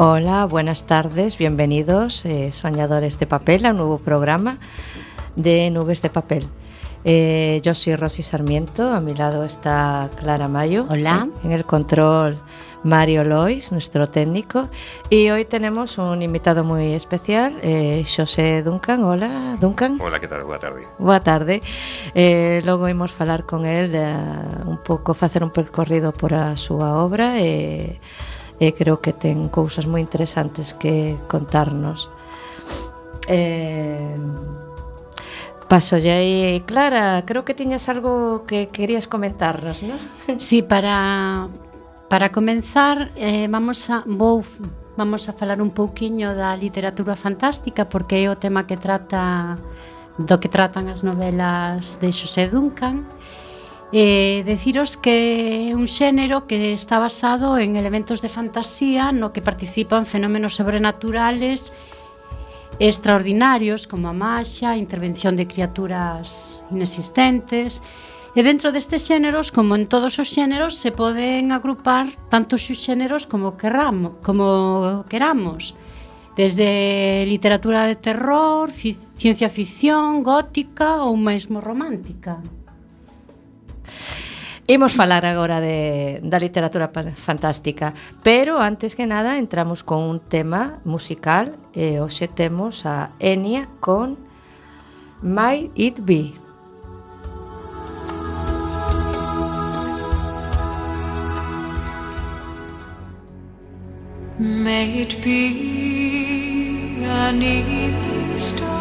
Hola, buenas tardes, bienvenidos, eh, soñadores de papel, a un nuevo programa de Nubes de Papel. Eh, yo soy Rosy Sarmiento, a mi lado está Clara Mayo. Hola. En el control Mario Lois, nuestro técnico. Y hoy tenemos un invitado muy especial, eh, Xosé Duncan. Hola, Duncan. Hola, que tal? Boa tarde. Boa tarde. Eh, logo imos falar con de, un pouco facer un percorrido por a súa obra e, e creo que ten cousas moi interesantes que contarnos. Eh, Pasolle aí, Clara, creo que tiñas algo que querías comentarnos, non? Sí, para para comenzar eh, vamos a vou vamos a falar un pouquiño da literatura fantástica porque é o tema que trata do que tratan as novelas de Xosé Duncan Eh, deciros que é un xénero que está basado en elementos de fantasía no que participan fenómenos sobrenaturales extraordinarios como a maxa, a intervención de criaturas inexistentes e dentro destes xéneros, como en todos os xéneros, se poden agrupar tantos xéneros como querramos, como queramos desde literatura de terror, ciencia ficción, gótica ou mesmo romántica. Imos falar agora de, da literatura fantástica, pero antes que nada entramos con un tema musical e hoxe temos a Enya con Might It Be. May it be an evening star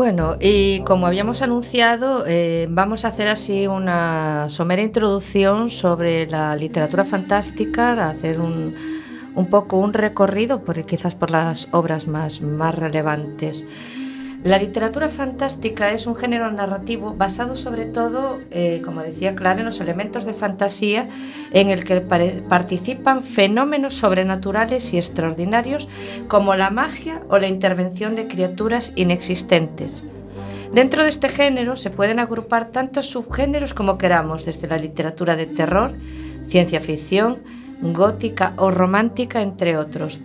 Bueno, y como habíamos anunciado, eh, vamos a hacer así una somera introducción sobre la literatura fantástica, hacer un, poco un recorrido, quizás por las obras más, más relevantes. La literatura fantástica es un género narrativo basado sobre todo, eh, como decía Clara, en los elementos de fantasía en el que participan fenómenos sobrenaturales y extraordinarios como la magia o la intervención de criaturas inexistentes. Dentro de este género se pueden agrupar tantos subgéneros como queramos, desde la literatura de terror, ciencia ficción, gótica o romántica, entre otros.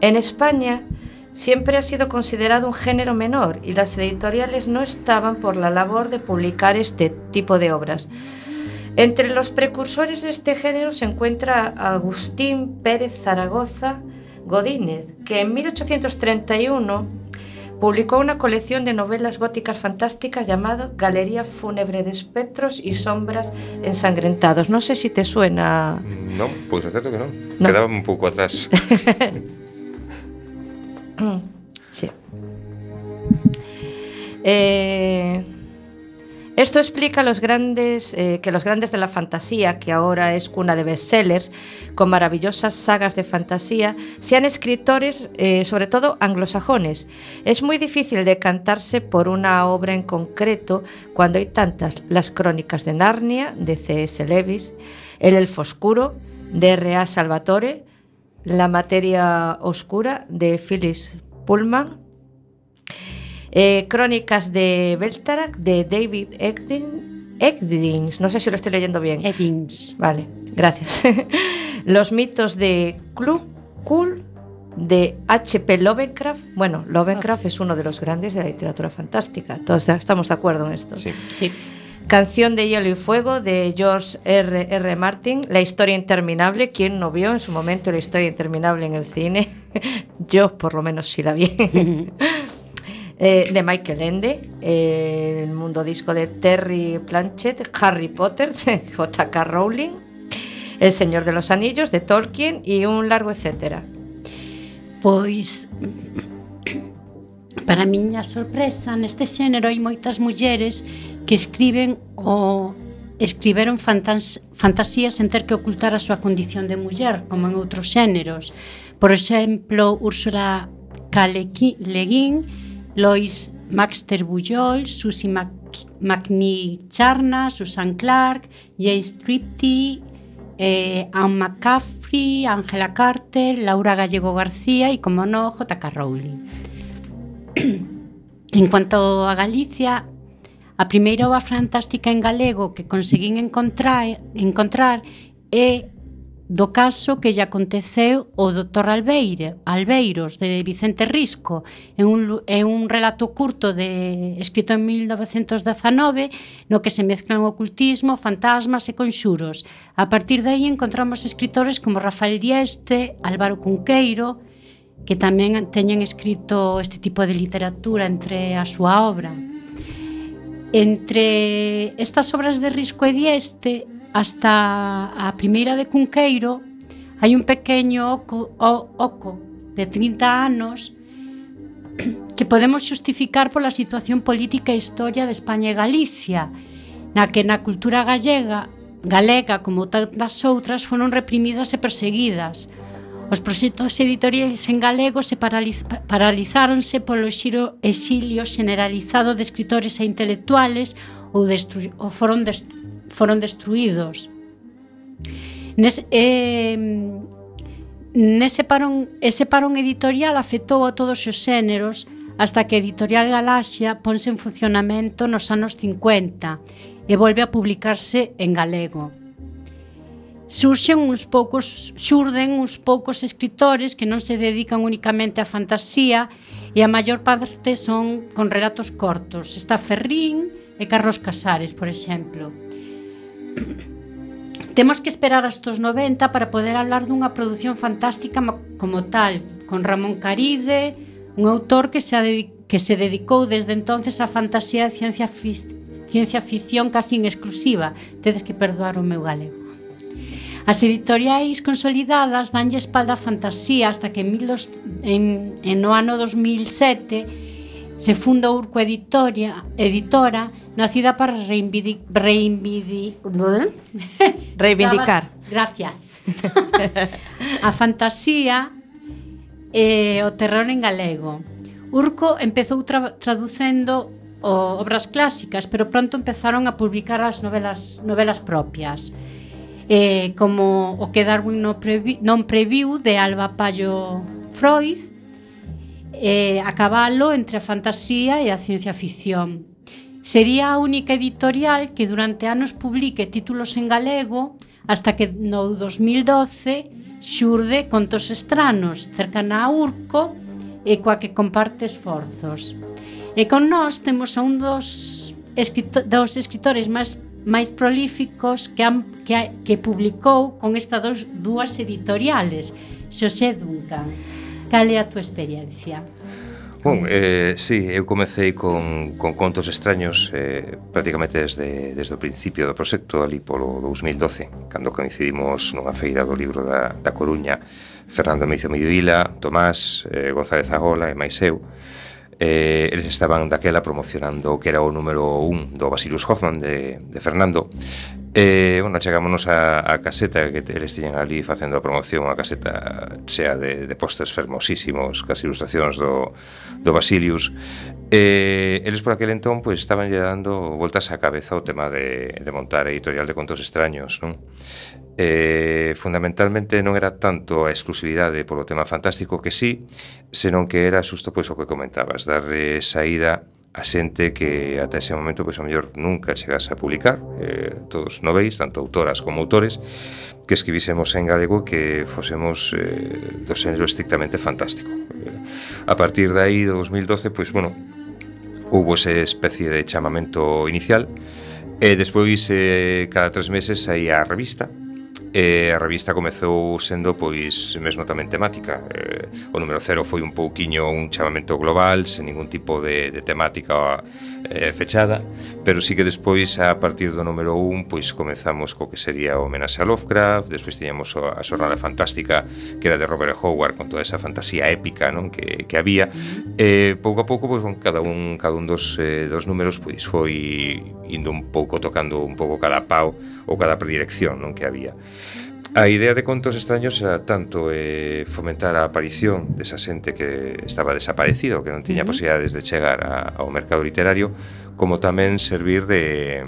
En España siempre ha sido considerado un género menor y las editoriales no estaban por la labor de publicar este tipo de obras. Entre los precursores de este género se encuentra Agustín Pérez Zaragoza Godínez, que en 1831 publicó una colección de novelas góticas fantásticas llamada Galería Fúnebre de Espectros y Sombras Ensangrentados. No sé si te suena. No, pues es cierto que no. No. Quedaba un poco atrás. Sí. Eh, esto explica eh, que los grandes de la fantasía, que ahora es cuna de bestsellers, con maravillosas sagas de fantasía, sean escritores, eh, sobre todo anglosajones. Es muy difícil decantarse por una obra en concreto cuando hay tantas. Las crónicas de Narnia, de C.S. Lewis, El Elfo Oscuro, de R.A. Salvatore, La materia oscura, de Phyllis Pullman, eh, Crónicas de Beltarak de David Egdin, Egdins, no sé si lo estoy leyendo bien. Evans. Vale, gracias. Los mitos de Klu, Kul de H.P. Lovecraft. Bueno, Lovecraft es uno de los grandes de la literatura fantástica. Todos estamos de acuerdo en esto. Sí. Sí. Canción de Hielo y Fuego de George R. R. Martin, La historia interminable. ¿Quién no vio en su momento La historia interminable en el cine? Yo, por lo menos, sí la vi. Eh, de Michael Ende, eh, el mundo disco de Terry Planchett, Harry Potter, J.K. Rowling, El Señor de los Anillos de Tolkien y un largo etcétera. Pois para miña sorpresa neste xénero hai moitas mulleres que escriben o escriberon fantas, fantasías en ter que ocultar a súa condición de muller, como en outros xéneros. Por exemplo, Úrsula K. Le Guin, Lois Maxter Bullol, Susie Mac McNee Charna, Susan Clark, James Tripty, eh, Anne McCaffrey, Ángela Carter, Laura Gallego García e, como no, J.K. Rowling. en cuanto a Galicia, A primeira obra fantástica en galego que conseguín encontrar, encontrar é do caso que lle aconteceu o doutor Albeire, Albeiros, de Vicente Risco. É un, é un relato curto de, escrito en 1919 no que se mezclan ocultismo, fantasmas e conxuros. A partir de aí encontramos escritores como Rafael Dieste, Álvaro Cunqueiro, que tamén teñen escrito este tipo de literatura entre a súa obra. Entre estas obras de Risco e Dieste hasta a primeira de Cunqueiro hai un pequeño oco, o, oco de 30 anos que podemos xustificar pola situación política e historia de España e Galicia, na que na cultura gallega, galega como tantas outras, foron reprimidas e perseguidas, Os proxectos editoriais en galego se paraliz paralizáronse polo xiro exilio generalizado de escritores e intelectuales ou, ou foron, dest foron destruídos. Nes, eh, nese parón, ese parón editorial afectou a todos os xéneros hasta que Editorial Galaxia ponse en funcionamento nos anos 50 e volve a publicarse en galego surxen uns poucos, xurden uns poucos escritores que non se dedican únicamente á fantasía e a maior parte son con relatos cortos. Está Ferrín e Carlos Casares, por exemplo. Temos que esperar hasta os 90 para poder hablar dunha produción fantástica como tal, con Ramón Caride, un autor que se, que se dedicou desde entonces á fantasía e ciencia, fic ciencia ficción casi en exclusiva. Tedes que perdoar o meu galego. As editoriais consolidadas danlle espalda a fantasía hasta que en, milos, en, en no ano 2007 se funda Urco Editoria, editora nacida para reivindic, reivindic, reivindicar gracias a fantasía e o terror en galego. Urco empezou tra traducendo o, obras clásicas, pero pronto empezaron a publicar as novelas novelas propias eh, como o que Darwin non, previ, non previu de Alba Pallo Freud, eh, a cabalo entre a fantasía e a ciencia ficción. Sería a única editorial que durante anos publique títulos en galego hasta que no 2012 xurde Contos Estranos, cercana a Urco, e coa que comparte esforzos. E con nós temos a un dos, escritor, dos escritores máis máis prolíficos que, han, que, que publicou con estas dos, dúas editoriales, Xosé Duncan. Cal é a túa experiencia? Bom, eh, sí, eu comecei con, con contos extraños eh, prácticamente desde, desde o principio do proxecto, ali polo 2012, cando coincidimos nunha feira do libro da, da Coruña, Fernando Meicio Midvila, Tomás, eh, González Agola e máis eu, eh, eles estaban daquela promocionando que era o número un do Basilius Hoffman de, de Fernando e, eh, bueno, chegámonos a, a caseta que eles tiñan ali facendo a promoción a caseta chea de, de postes fermosísimos cas ilustracións do, do Basilius e, eh, eles por aquel entón pois, pues, estaban lle dando voltas á cabeza o tema de, de montar editorial de contos extraños non? eh, fundamentalmente non era tanto a exclusividade polo tema fantástico que sí, senón que era xusto pois o que comentabas, darlle saída a xente que ata ese momento pois o mellor nunca chegase a publicar. Eh, todos noveis, tanto autoras como autores que escribísemos en galego que fosemos eh, do xénero estrictamente fantástico. Eh, a partir de aí do 2012 pois bueno hubo ese especie de chamamento inicial e despois eh, cada tres meses saía a revista E a revista comezou sendo pois mesmo tamén temática. Eh, o número cero foi un pouquiño un chamamento global, sen ningún tipo de, de temática eh, fechada, pero sí que despois a partir do número 1 pois comezamos co que sería o homenaxe a Lovecraft, despois tiñamos a xornada fantástica que era de Robert Howard con toda esa fantasía épica, non, que que había. Eh, pouco a pouco pois con cada un cada un dos eh, dos números pois foi indo un pouco tocando un pouco cada pau ou cada predirección, non, que había. A idea de Contos Extraños era tanto eh, fomentar a aparición desa xente que estaba desaparecido, que non tiña uh -huh. posibilidades de chegar a, ao mercado literario, como tamén servir de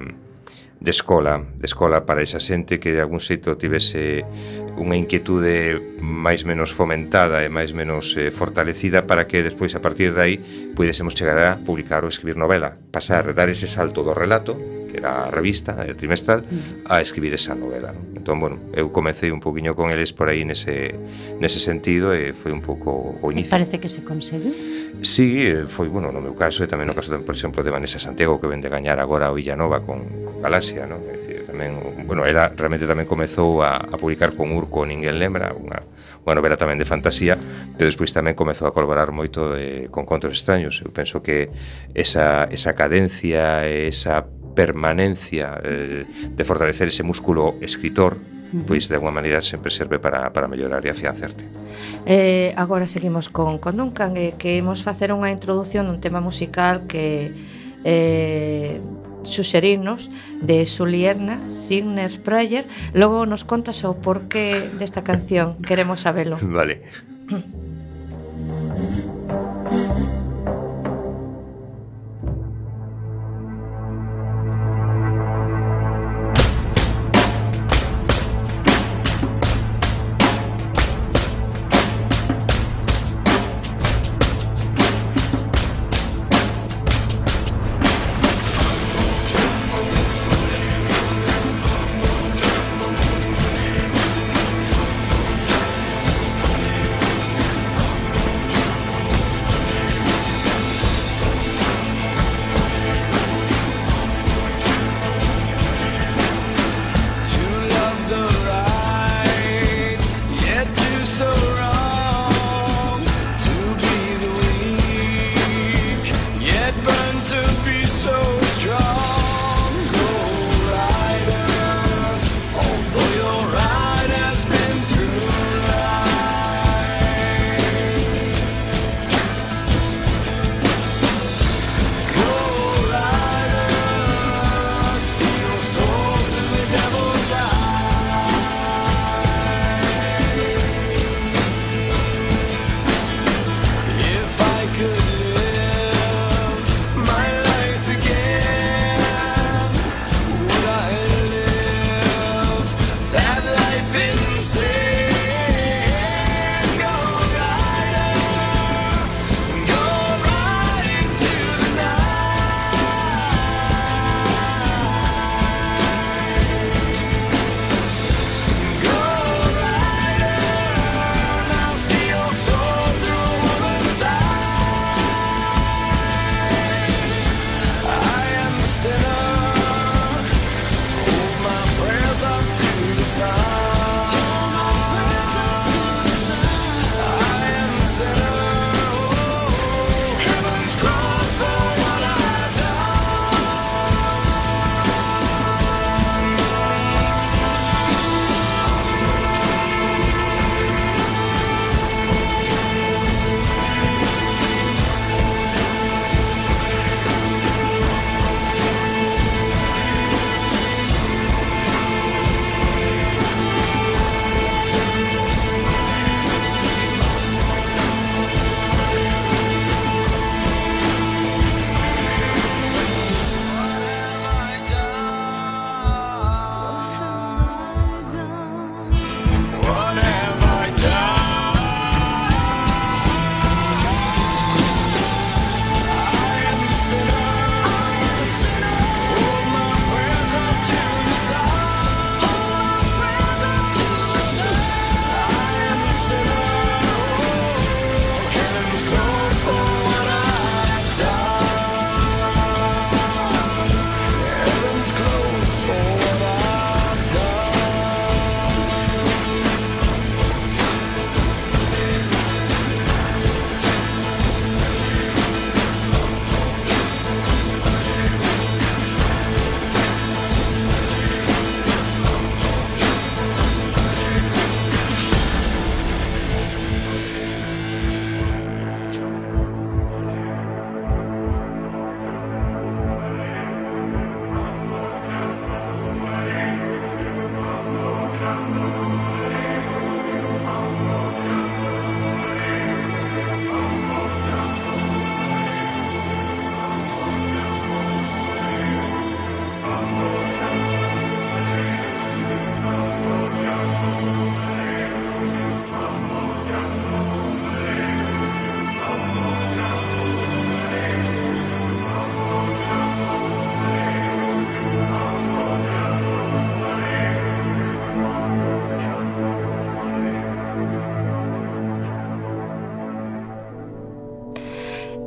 de escola, de escola para esa xente que de algún xeito tivese unha inquietude máis menos fomentada e máis menos eh, fortalecida para que despois a partir de aí pudésemos chegar a publicar ou escribir novela, pasar, dar ese salto do relato que era a revista eh, trimestral, a escribir esa novela. Non? Entón, bueno, eu comecei un poquinho con eles por aí nese, nese sentido e foi un pouco o inicio. E parece que se consegue? Sí, eh, foi, bueno, no meu caso e tamén no caso, por exemplo, de Vanessa Santiago que vende gañar agora o Villanova con, con Galaxia, non? É dicir, tamén, bueno, era, realmente tamén comezou a, a publicar con Urco Ninguén Lembra, unha, unha novela tamén de fantasía, pero despois tamén comezou a colaborar moito eh, con Contos Extraños. Eu penso que esa, esa cadencia, esa permanencia eh, de fortalecer ese músculo escritor pois de alguma maneira sempre serve para, para mellorar e afianzarte. Eh, agora seguimos con, con Duncan, eh, que imos facer unha introdución dun tema musical que eh, suxerirnos de Sulierna, Signer Prayer. Logo nos contas o porqué desta canción, queremos sabelo. Vale. sun.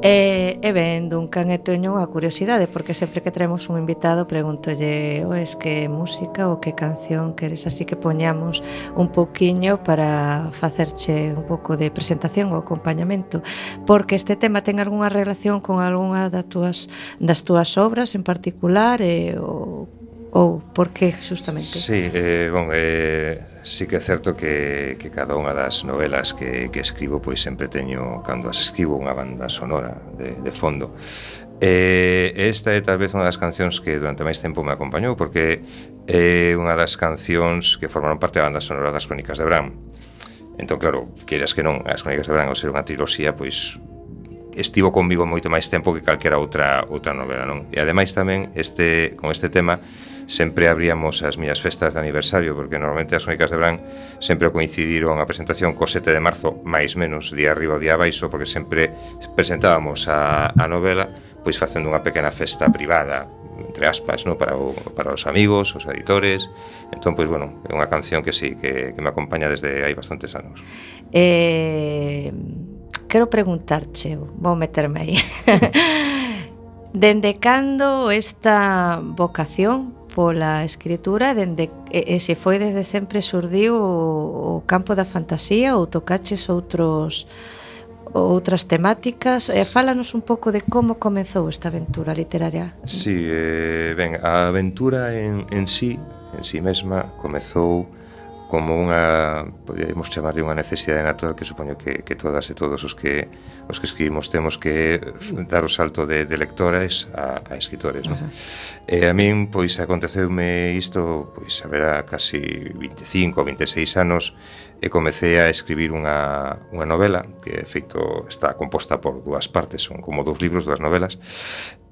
E, e ben, Duncan, e teño unha curiosidade, porque sempre que traemos un invitado preguntolle, oh, es que música ou que canción queres así que poñamos un pouquiño para facerche un pouco de presentación ou acompañamento, porque este tema ten algunha relación con algunha das túas, das túas obras en particular, e, ou, ou por que, justamente? Sí, eh, bon, eh, sí que é certo que, que cada unha das novelas que, que escribo pois sempre teño, cando as escribo, unha banda sonora de, de fondo. Eh, esta é tal vez unha das cancións que durante máis tempo me acompañou porque é unha das cancións que formaron parte da banda sonora das Crónicas de Bram. Entón, claro, queiras que non, as Crónicas de Bram ao ser unha triloxía, pois estivo comigo moito máis tempo que calquera outra outra novela, non? E ademais tamén este con este tema sempre abríamos as miñas festas de aniversario porque normalmente as Crónicas de Bran sempre coincidiron a presentación co 7 de marzo máis menos día arriba ou día abaixo porque sempre presentábamos a, a novela pois facendo unha pequena festa privada entre aspas, no? para, o, para os amigos, os editores. Entón, pois, bueno, é unha canción que sí, que, que me acompaña desde hai bastantes anos. Eh, quero preguntarche, vou meterme aí. Dende cando esta vocación pola escritura dende e, e se foi desde sempre surdiu o, o campo da fantasía ou tocaches outros outras temáticas e fálanos un pouco de como comezou esta aventura literaria. Si, sí, eh, ben, a aventura en, en sí, en sí mesma comezou como unha, poderíamos chamarle unha necesidade natural que supoño que, que todas e todos os que os que escribimos temos que dar o salto de, de lectores a, a escritores, non? E a min, pois, aconteceume isto, pois, haberá casi 25 ou 26 anos e comecei a escribir unha, unha novela que, de feito, está composta por dúas partes, son como dous libros, dúas novelas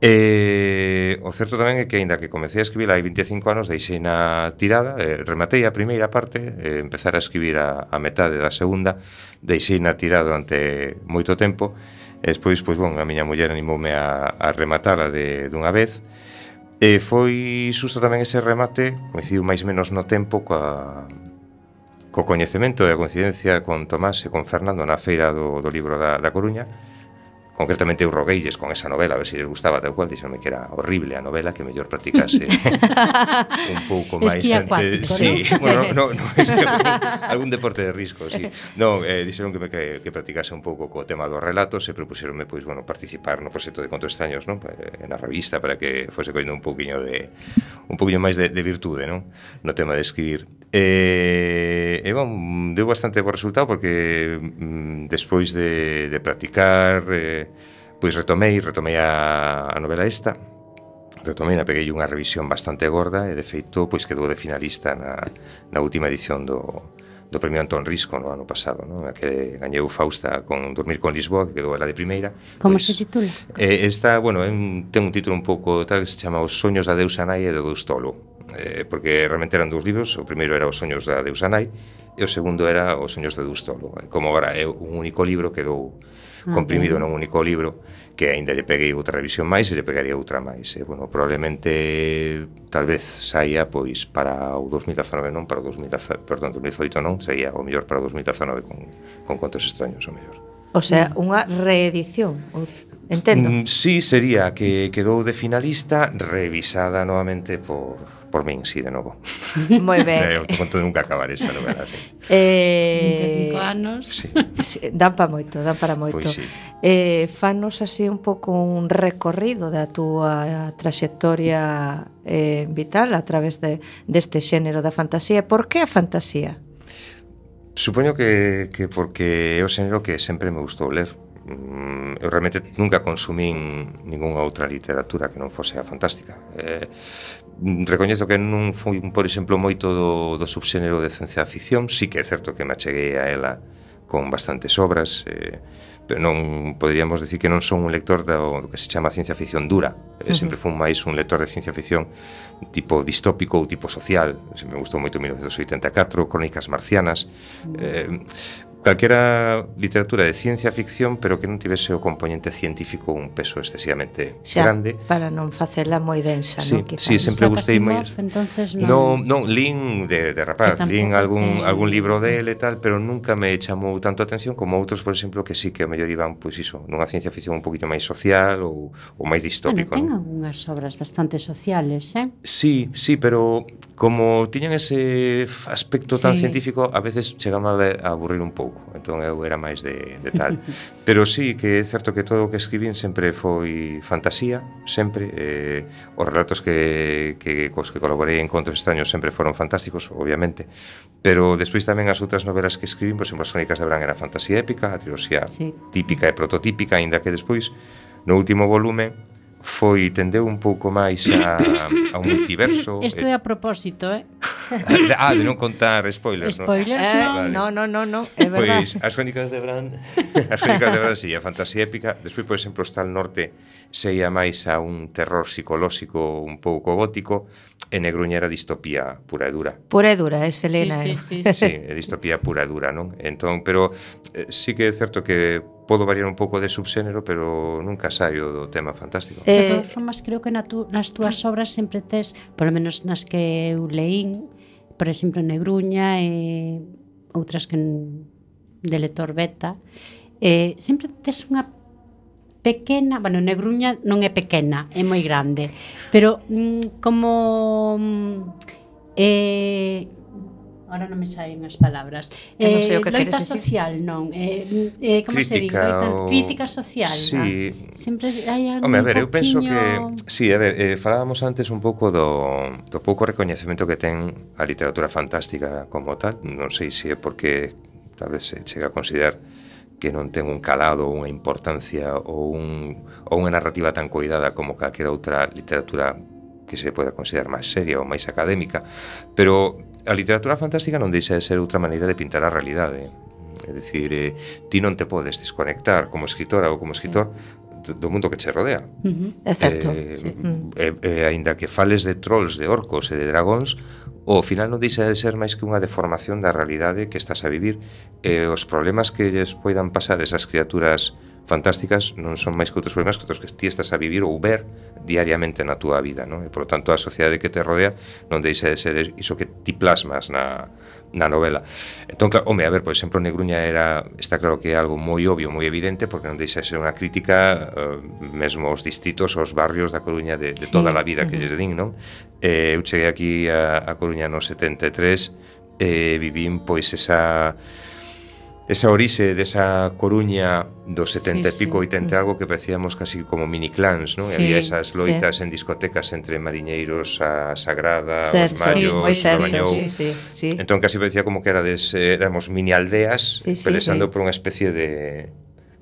E o certo tamén é que aínda que comecei a escribir hai 25 anos, deixei na tirada, eh, rematei a primeira parte, eh, empezar a escribir a, a metade da segunda, deixei na tirada durante moito tempo, e despois, pois, bon, a miña muller animoume a, a rematala de, dunha vez, e foi xusto tamén ese remate, coincidiu máis menos no tempo coa, co coñecemento e a coincidencia con Tomás e con Fernando na feira do, do libro da, da Coruña, concretamente eu rogueilles con esa novela a ver se si lles gustaba tal cual, dixenme que era horrible a novela que mellor practicase un pouco máis ante... Sí, bueno, no, no, es que, algún deporte de risco, sí. No, eh, dixeron que, me, que, que practicase un pouco co tema dos relatos e propuxeronme pois, bueno, participar no proxecto de Contos Extraños, non? Na revista para que fose coñendo un poquinho de un poquinho máis de, de virtude, non? No tema de escribir. E, eh, eh, bon, deu bastante bo resultado porque mm, despois de, de practicar eh, pois retomei, retomei a, a novela esta, retomei, na peguei unha revisión bastante gorda e de feito pois quedou de finalista na, na última edición do, do premio Antón Risco no ano pasado, non? A que gañeu Fausta con Dormir con Lisboa, que quedou ela de primeira. Como pois, se titula? Eh, esta, bueno, en, ten un título un pouco tal que se chama Os soños da deusa nai e do deus tolo. Eh, porque realmente eran dous libros, o primeiro era Os soños da deusa nai e o segundo era Os soños do deus tolo. Como agora é un único libro, quedou comprimido nun único libro que aínda lle peguei outra revisión máis e lle pegaría outra máis. E, bueno, probablemente tal vez saía pois para o 2019 non, para o 2018, perdón, 2018 non, saía o mellor para o 2019 con, con contos extraños o mellor. O sea, unha reedición, entendo. Mm, sí, sería que quedou de finalista revisada novamente por por min, si, sí, de novo. Moi ben. Eu conto de nunca acabar esa novela, sí. Eh, 25 anos. Sí. sí dan para moito, dan para moito. Pois sí. Eh, fanos así un pouco un recorrido da túa traxectoria eh, vital a través de, deste xénero da fantasía. Por que a fantasía? Supoño que, que porque é o xénero que sempre me gustou ler mm, eu realmente nunca consumín ningunha outra literatura que non fose a fantástica. Eh, recoñezo que non foi, por exemplo, moito do, do subxénero de ciencia ficción, sí que é certo que me acheguei a ela con bastantes obras, eh, pero non poderíamos decir que non son un lector do, do que se chama ciencia ficción dura. Eh, uh -huh. Sempre fun máis un lector de ciencia ficción tipo distópico ou tipo social. Se me gustou moito 1984, Crónicas marcianas. Mm. Eh, calquera literatura de ciencia ficción pero que non tivese o componente científico un peso excesivamente Xa, grande para non facela moi densa sí, non? Quizás. sí, sempre gustei moi entonces non, non, non lin de, de rapaz lin algún, eh... algún libro dele e tal pero nunca me chamou tanto a atención como outros por exemplo que sí que a mellor iban pois iso nunha ciencia ficción un poquito máis social ou, ou máis distópico bueno, ten non? algunhas obras bastante sociales eh? sí, sí, pero como tiñan ese aspecto tan sí. científico, a veces chegaba a aburrir un pouco. Entón eu era máis de, de tal. Pero sí que é certo que todo o que escribín sempre foi fantasía, sempre eh, os relatos que, que cos que colaborei en Contos extraños sempre foron fantásticos, obviamente. Pero despois tamén as outras novelas que escribín, por exemplo, as Crónicas de Bran era fantasía épica, a triloxía sí. típica e prototípica, aínda que despois no último volume foi tendeu un pouco máis a, a un multiverso. Isto é eh, a propósito, eh? Ah, ah, de non contar spoilers, non? spoilers non? Eh, no, no, no, no, é verdade. Pois, as crónicas de Bran, as crónicas de Bran, sí, a fantasía épica. Despois, por exemplo, está al norte, seía máis a un terror psicolóxico un pouco gótico, e negruña era distopía pura e dura. Pura e dura, é Selena. Sí, sí, sí. sí, é distopía pura e dura, non? Entón, pero eh, sí que é certo que podo variar un pouco de subxénero, pero nunca saio do tema fantástico. Eh, de todas formas, creo que na tu, nas túas obras sempre tes, polo menos nas que eu leín, por exemplo, Negruña e outras que de lector beta, eh, sempre tes unha pequena, bueno, Negruña non é pequena, é moi grande, pero mm, como mm, eh, Ahora non me saen as palabras. Eu non sei eh, o que loita queres social, decir. non. Eh, eh, eh como se di? Loita, o... Crítica social. Sí. Ah. Sempre hai algo. Home, a ver, poquinho... eu penso que... Sí, a ver, eh, falábamos antes un pouco do, do pouco recoñecemento que ten a literatura fantástica como tal. Non sei se é porque tal vez se chega a considerar que non ten un calado, unha importancia ou, un, ou unha narrativa tan coidada como calquera outra literatura que se poda considerar máis seria ou máis académica, pero a literatura fantástica non deixa de ser outra maneira de pintar a realidade. É dicir, eh, ti non te podes desconectar como escritora ou como escritor do mundo que che rodea. Uh -huh. É certo. Eh, sí. eh, eh, ainda que fales de trolls, de orcos e de dragóns, o final non deixa de ser máis que unha deformación da realidade que estás a vivir e eh, os problemas que lles poidan pasar esas criaturas fantásticas non son máis que outros problemas que outros que ti estás a vivir ou ver diariamente na túa vida, non? E, por tanto, a sociedade que te rodea non deixa de ser iso que ti plasmas na, na novela. Entón, claro, home, a ver, por exemplo, Negruña era, está claro que é algo moi obvio, moi evidente, porque non deixa de ser unha crítica eh, mesmo aos distritos, aos barrios da Coruña de, de sí. toda a vida que lles din, non? Eh, eu cheguei aquí a, a Coruña no 73, eh, vivín pois esa esa orixe desa Coruña dos 70 sí, e pico, 80 sí. Mm. algo que parecíamos casi como mini clans, non? Sí, había esas loitas sí. en discotecas entre mariñeiros a Sagrada, certo, os Mallos, sí, certo, Sí, sí, sí. Entón casi parecía como que era des, éramos mini aldeas sí, sí, pelexando sí. por unha especie de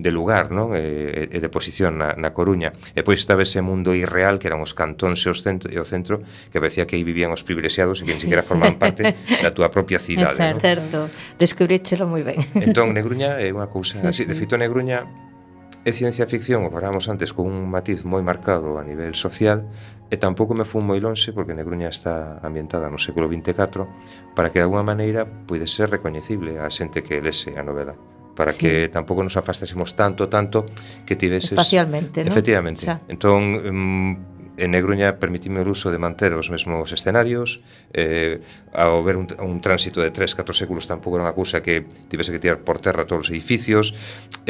de lugar non e, eh, e eh, de posición na, na Coruña e pois estaba ese mundo irreal que eran os cantóns e, os centro, e o centro que parecía que aí vivían os privilexiados e que ni siquiera formaban parte da túa propia cidade é certo, non? descubríchelo moi ben entón Negruña é unha cousa sí, así sí. de feito Negruña é ciencia ficción, o falábamos antes, con un matiz moi marcado a nivel social, e tampouco me fun moi lonxe porque Negruña está ambientada no século 24 para que de alguma maneira puide ser recoñecible a xente que lese a novela para sí. que tampouco nos afastásemos tanto, tanto que tiveses... Espacialmente, non? Efectivamente. Xa. Entón, mm, en Negruña permitime o uso de manter os mesmos escenarios eh, ao ver un, un tránsito de 3, 4 séculos tampouco era unha cousa que tivese que tirar por terra todos os edificios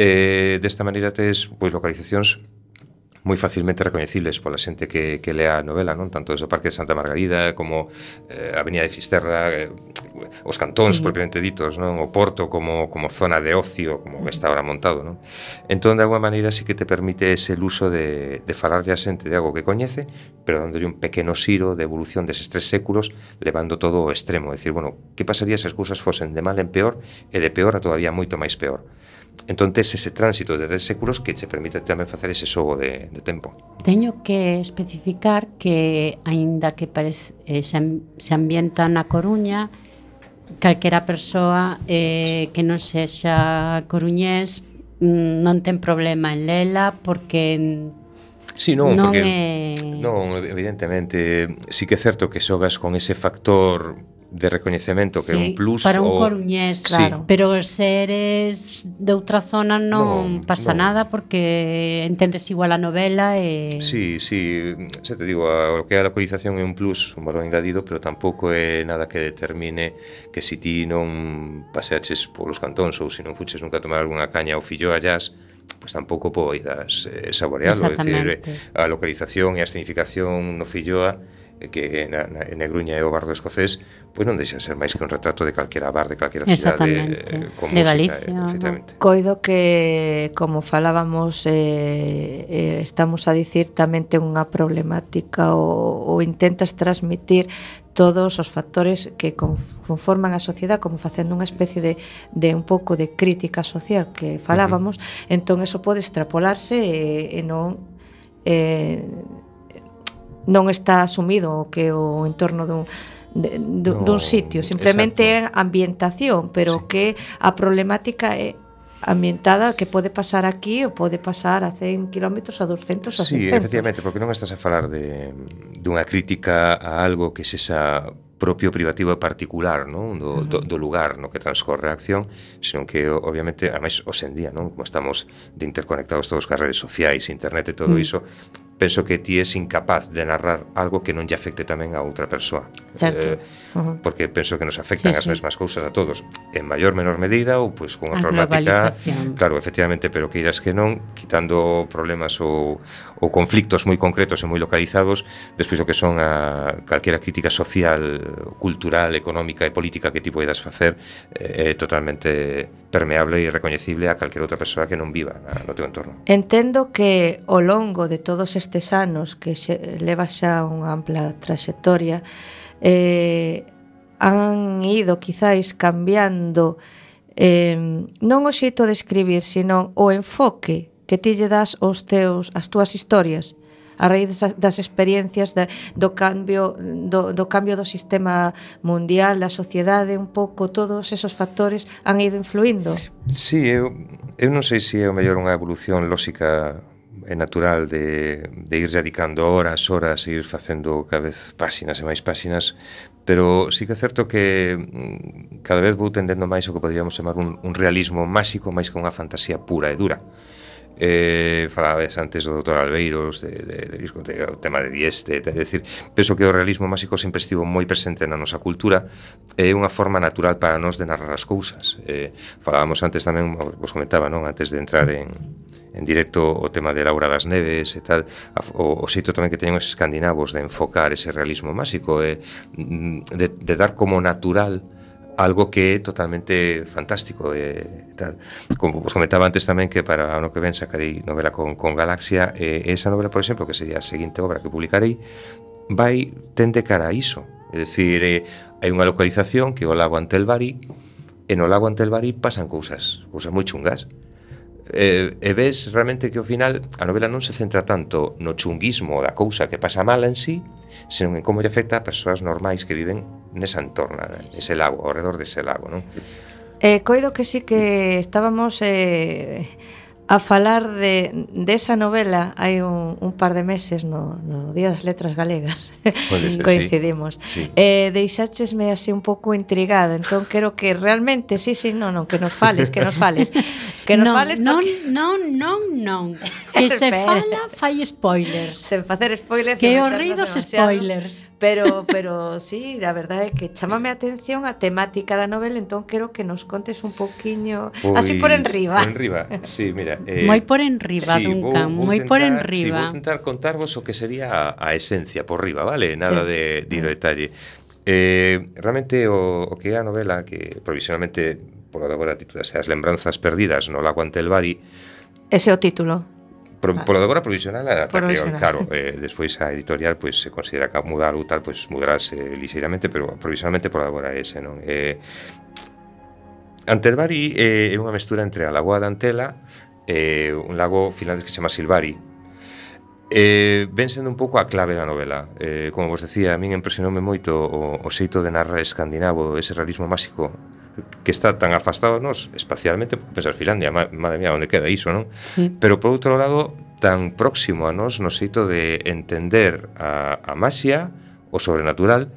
eh, desta maneira tes pois localizacións moi facilmente recoñecibles pola xente que, que lea a novela, non? Tanto desde o Parque de Santa Margarida como eh, a Avenida de Fisterra, eh, os cantóns sí. propiamente ditos, non? O Porto como, como zona de ocio, como mm. está ahora montado, non? Entón, de alguma maneira, sí que te permite ese uso de, de falarlle a xente de algo que coñece, pero dándolle un pequeno xiro de evolución deses tres séculos, levando todo ao extremo. Decir, bueno, que pasaría se as cousas fosen de mal en peor e de peor a todavía moito máis peor? Entón tes ese tránsito de 10 séculos que che permite tamén facer ese xogo de, de tempo. Teño que especificar que, aínda que parece, eh, se, se ambienta na Coruña, calquera persoa eh, que non sexa coruñés mm, non ten problema en lela porque Sí, non, non porque é... non, evidentemente, sí que é certo que xogas con ese factor de recoñecemento que sí, é un plus para un o... coruñés, claro, sí. pero se eres de outra zona non no, pasa no. nada porque entendes igual a novela e Sí, sí, se te digo, o que a localización é un plus, un valor engadido, pero tampouco é nada que determine que si ti non paseaches polos cantóns ou se non fuches nunca a tomar algunha caña ou fillo allás, pois tampouco poidas eh, saborealo, é dicir, a localización e a escenificación no filloa Eh, que na, na, en Negruña é o bardo escocés, pois non deixa ser máis que un retrato de calquera bar, de calquera cidade eh, con de música, Galicia, eh, efectivamente. No? Coido que, como falábamos, eh, eh, estamos a dicir tamén ten unha problemática ou, ou intentas transmitir todos os factores que conforman a sociedade como facendo unha especie de, de un pouco de crítica social que falábamos, uh -huh. entón eso pode extrapolarse e, e non eh, non está asumido o que o entorno dun de, dun, no, dun sitio, simplemente é ambientación, pero sí. que a problemática é ambientada que pode pasar aquí ou pode pasar a 100 km a 200 a 500. Sí, efectivamente, porque non estás a falar de dunha crítica a algo que sexa propio privativo e particular non? Do, uh -huh. do, do lugar no que transcorre a acción, senón que obviamente, a máis hoxendía, non? como estamos de interconectados todos cas redes sociais, internet e todo uh -huh. iso, penso que ti és incapaz de narrar algo que non lle afecte tamén a outra persoa. Certo. Eh, uh -huh. Porque penso que nos afectan sí, as sí. mesmas cousas a todos, en maior menor medida ou pois con a, a problemática, claro, efectivamente, pero que irás que non, quitando problemas ou, ou conflictos moi concretos e moi localizados, despois o que son a calquera crítica social, cultural, económica e política que ti poidas facer eh, é eh, totalmente permeable e recoñecible a calquera outra persoa que non viva na, no teu entorno. Entendo que ao longo de todos estes nestes anos que xe, leva xa unha ampla traxectoria eh, han ido quizáis cambiando eh, non o xeito de escribir, sino o enfoque que ti lle das os teus, as túas historias a raíz das experiencias da, do cambio do, do cambio do sistema mundial, da sociedade, un pouco todos esos factores han ido influindo. Sí, eu, eu non sei se é o mellor unha evolución lóxica é natural de, de ir dedicando horas, horas, e ir facendo cada vez páxinas e máis páxinas, pero sí que é certo que mm, cada vez vou tendendo máis o que poderíamos chamar un, un realismo máxico máis que unha fantasía pura e dura. Eh, falabes antes do doutor Albeiros de, de, de, de, de o tema de Dieste de, de decir, penso que o realismo máxico sempre estivo moi presente na nosa cultura é eh, unha forma natural para nós de narrar as cousas eh, falábamos antes tamén, vos comentaba non antes de entrar en, en directo o tema de Laura das Neves e tal, o, o xeito tamén que teñen os escandinavos de enfocar ese realismo máxico e mm, de, de dar como natural algo que é totalmente fantástico e tal. Como vos comentaba antes tamén que para ano que ven sacarei novela con, con Galaxia e esa novela, por exemplo, que sería a seguinte obra que publicarei, vai tende cara a iso. É dicir, eh, hai unha localización que é o lago Antelvari e no lago Antelvari pasan cousas, cousas moi chungas e, e ves realmente que ao final a novela non se centra tanto no chunguismo da cousa que pasa mal en sí, senón en como lle afecta a persoas normais que viven nesa entorna, ese lago, ao redor dese lago, non? Eh, coido que sí que estábamos eh, a falar de desa novela hai un, un par de meses no, no Día das Letras Galegas. Ser, Coincidimos. Sí. Eh, deixáchesme así un pouco intrigada, entón quero que realmente, sí, sí, non, non, que nos fales, que nos fales. Que nos non, fales non, porque... non, non, non. Que se fala, fai spoilers. Sen facer spoilers. Que horridos spoilers. Pero, pero sí, a verdade é que chamame a atención a temática da novela, entón quero que nos contes un poquinho, así por enriba. Por enriba, sí, mira. Eh, moi por enriba, sí, Duncan, moi por enriba. Sí, vou tentar contarvos o que sería a, a esencia por riba, vale? Nada sí. de, de detalle. Eh, realmente o, o que é a novela que provisionalmente por agora titulase As lembranzas perdidas no lago Antelvari. Ese é o título. Pro, polo da agora provisional ata provisional. claro, eh, despois a editorial pois pues, se considera que mudar ou tal, pois pues, mudarase lixeiramente, pero provisionalmente por agora é ese, non? Eh, Antelvari eh, é unha mestura entre a lagoa de Antela e eh, un lago finlandés que se chama Silvari, Eh, ven sendo un pouco a clave da novela. Eh, como vos decía, a min impresionoume moito o, o xeito de narrar escandinavo, ese realismo máxico que está tan afastado nos espacialmente, pensar Finlandia, madre mía, onde queda iso, non? Sí. Pero por outro lado, tan próximo a nós no xeito de entender a, a masia, o sobrenatural,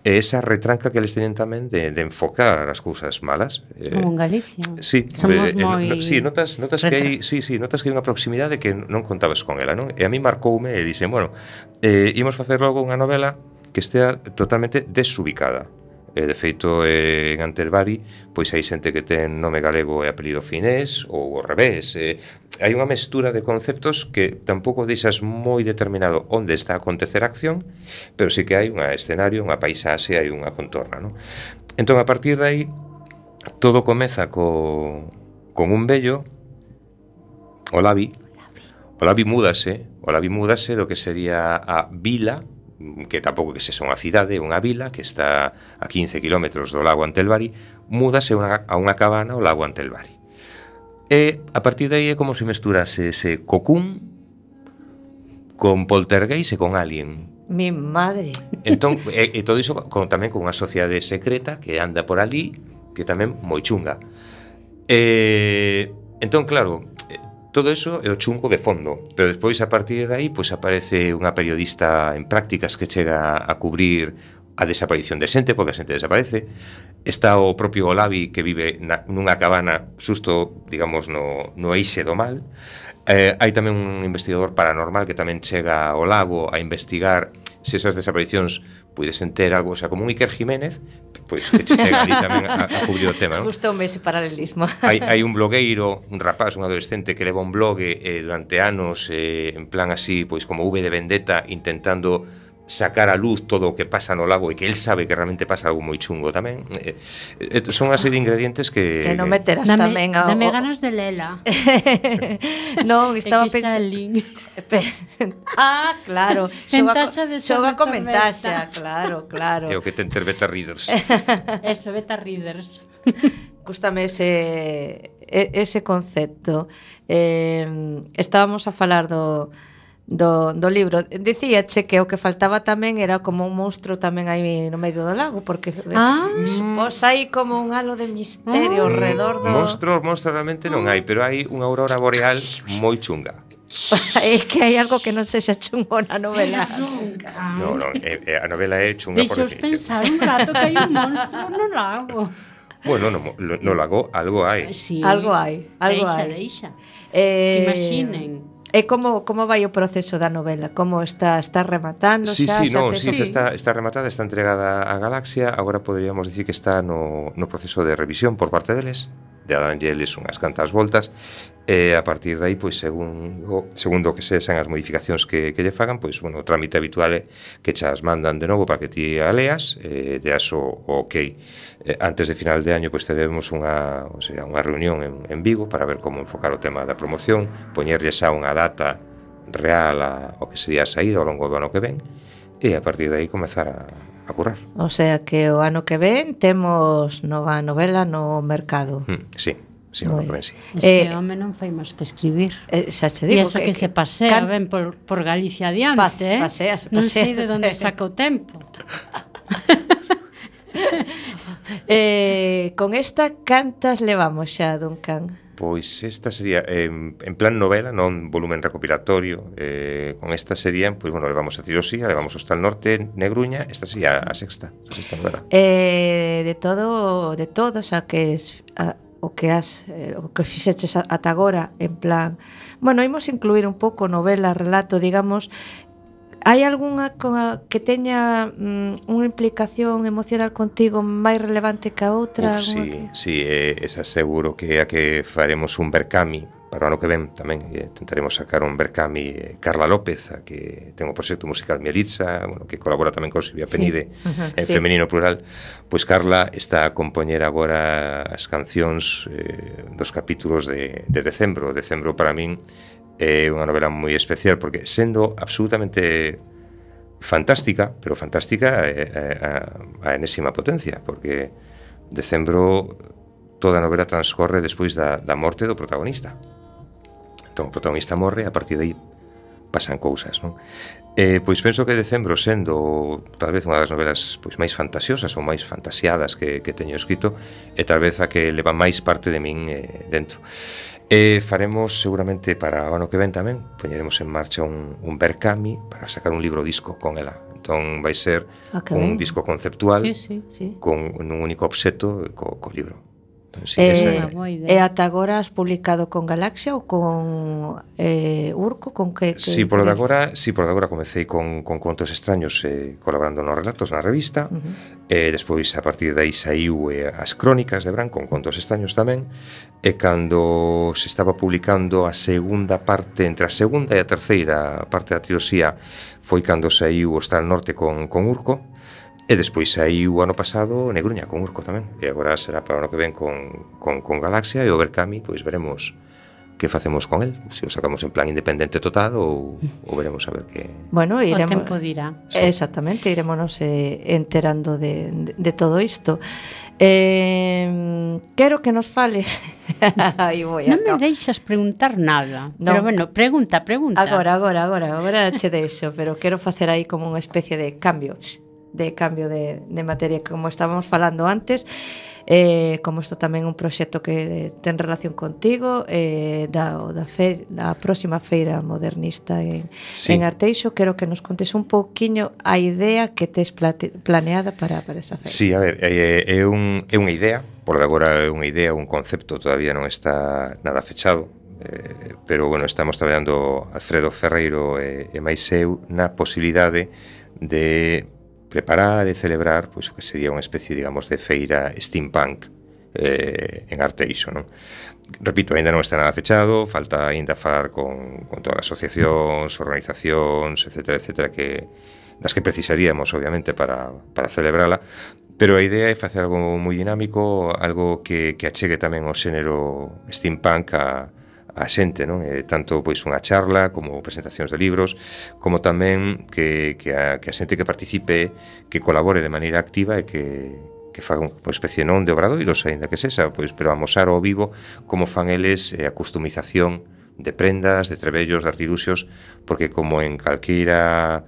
e esa retranca que les teñen tamén de, de enfocar as cousas malas. Eh, Como en Galicia. Sí, Somos eh, moi... No, sí, notas, notas que hai, sí, sí, notas que hai unha proximidade que non contabas con ela, non? E a mí marcoume e dixen, bueno, eh, imos facer logo unha novela que estea totalmente desubicada. E, de feito, eh, en Antelvari, pois hai xente que ten nome galego e apelido finés ou ao revés. Eh, hai unha mestura de conceptos que tampouco deixas moi determinado onde está a acontecer a acción, pero sí que hai un escenario, unha paisaxe, hai unha contorna. Non? Entón, a partir de aí, todo comeza co, con un vello, Olavi, Olavi múdase, Olavi múdase do que sería a vila, que tampouco que sexa unha cidade, unha vila que está a 15 km do lago Antelvari, múdase unha, a unha cabana ao lago Antelvari. E a partir de aí é como se mesturase ese cocún con poltergeist e con alien. Mi madre. Entón, e, e todo iso con, tamén con unha sociedade secreta que anda por ali, que tamén moi chunga. Eh, entón, claro, Todo eso é o chungo de fondo, pero despois a partir de aí pois aparece unha periodista en prácticas que chega a cubrir a desaparición de xente, porque a xente desaparece. Está o propio Olavi que vive na, nunha cabana susto, digamos, no, no eixe do mal. Eh, hai tamén un investigador paranormal que tamén chega ao lago a investigar se esas desaparicións pudesen ter algo, o sea, como un Iker Jiménez, pois pues, que che chega ali tamén a, a cubrir o tema, non? Gustoume ese paralelismo. Hai, hai un blogueiro, un rapaz, un adolescente que leva un blog eh, eh durante anos eh, en plan así, pois como V de vendetta intentando sacar a luz todo o que pasa no lago e que el sabe que realmente pasa algo moi chungo tamén. Eh, eh, son unha serie de ingredientes que que non meterás dame, tamén ao Dame ganas de lela. non, estaba pensando. ah, claro. Xoga, xoga comentaxa, claro, claro. É o que ten ter beta readers. Eso, beta readers. Gústame ese ese concepto. Eh, estábamos a falar do do, do libro. Dicíache que o que faltaba tamén era como un monstro tamén aí no medio do lago, porque eh, ah. pos aí como un halo de misterio ah. redor do... Monstros, monstros realmente non hai, pero hai unha aurora boreal moi chunga. é que hai algo que non sexa chungo na novela. Non, non, é, é, a novela é chunga Deixos por definición. pensar un rato que hai un monstro no lago. Bueno, no, no, no lago algo hai. Sí. Algo hai, algo deixa, hai. Deixa. Eh, que imaginen. E como como vai o proceso da novela? Como está está rematando? Sí, xa, sí, xa non, te... sí, sí, está, está rematada, está entregada a Galaxia. Agora poderíamos dicir que está no, no proceso de revisión por parte deles. De danlles unhas cantas voltas E a partir de aí, pois, segundo o, segundo que sexan as modificacións que, que lle fagan, pois, bueno, o trámite habitual é que chas mandan de novo para que ti a leas, e deas o, o ok. Eh, antes de final de año, pois, teremos unha, o sea, unha reunión en, en Vigo para ver como enfocar o tema da promoción, poñerlle xa unha data real a, o que sería saída ao longo do ano que ven, e a partir de aí comezar a, a currar. O sea que o ano que ven temos nova novela no mercado. Mm, sí. Señora Rubén, sí. Este eh, home non fai máis que escribir. Eh, xa che digo e eso que, que, que se pasea can... ben por, por Galicia adiante. Paz, eh? pasea, se pasea. Non sei de onde saca o tempo. eh, con esta cantas levamos xa, Duncan? Pois esta sería eh, en plan novela, non volumen recopilatorio. Eh, con esta sería, pois bueno, levamos a Tirosía, levamos hasta el norte, Negruña, esta sería a sexta, a sexta novela. Eh, de todo, de todos a que es, a, o que has eh, o que fixeches ata agora en plan, bueno, imos incluir un pouco novela, relato, digamos, hai algunha que teña mm, unha implicación emocional contigo máis relevante que a outra? Uf, sí, que... sí, eh, esa seguro que é a que faremos un Berkami, para o ano que ven tamén eh, tentaremos sacar un Berkami eh, Carla López, a que ten o proxecto musical Mielitza, bueno, que colabora tamén con Silvia Penide sí. uh -huh, en sí. femenino plural, pois Carla está a compoñer agora as cancións eh, dos capítulos de, de decembro. Decembro para min é unha novela moi especial porque sendo absolutamente fantástica, pero fantástica eh, a, a enésima potencia, porque decembro toda a novela transcorre despois da, da morte do protagonista. Entón, o protagonista morre, a partir de aí pasan cousas, non? Eh, pois penso que Decembro sendo tal vez unha das novelas pois máis fantasiosas ou máis fantasiadas que, que teño escrito e tal vez a que leva máis parte de min eh, dentro. E faremos seguramente para o ano que ven tamén Poñeremos en marcha un, un Berkami Para sacar un libro disco con ela Entón vai ser ah, okay. un disco conceptual sí, sí, sí. Con un único obxeto co, co libro Sí que eh, ah, e ata agora has publicado con Galaxia ou con eh, Urco? Con que, que sí, por de agora, sí, por agora comecei con, con Contos Extraños eh, colaborando nos relatos na revista. Uh -huh. e eh, despois a partir de aí saiu eh, as crónicas de Bran con Contos Extraños tamén. E cando se estaba publicando a segunda parte entre a segunda e a terceira parte da triosía foi cando saiu o Estar Norte con, con Urco. E despois saiu o ano pasado Negruña con Urco tamén. E agora será para o ano que ven con, con, con Galaxia e o Berkami, pois veremos que facemos con el, se si o sacamos en plan independente total ou, ou veremos a ver que... Bueno, iremos... O tempo dirá. Exactamente, irémonos eh, enterando de, de, de todo isto. Eh, quero que nos fales... Aí voy non me deixas preguntar nada. No. Pero bueno, pregunta, pregunta. Agora, agora, agora, agora che deixo, pero quero facer aí como unha especie de cambio, de cambio de, de materia, como estábamos falando antes, eh, como isto tamén un proxecto que ten relación contigo eh, da, da, fe, da próxima feira modernista en, sí. en Arteixo quero que nos contes un pouquiño a idea que tes plate, planeada para, para esa feira Sí, a ver, é, é, un, é unha idea por de agora é unha idea, un concepto todavía non está nada fechado eh, pero bueno, estamos traballando Alfredo Ferreiro e, e máis eu na posibilidade de preparar e celebrar pois o que sería unha especie, digamos, de feira steampunk eh, en Arteixo, non? Repito, aínda non está nada fechado, falta aínda falar con, con todas as asociacións, organizacións, etcétera, etcétera, que, das que precisaríamos, obviamente, para, para celebrala, pero a idea é facer algo moi dinámico, algo que, que achegue tamén o xénero steampunk a, a xente, non? E tanto pois unha charla como presentacións de libros, como tamén que, que, a, que a xente que participe, que colabore de maneira activa e que, que faga unha especie non de obradoiros, aínda que sexa, pois, pero amosar ao vivo como fan eles eh, a customización de prendas, de trebellos, de artiluxos, porque como en calqueira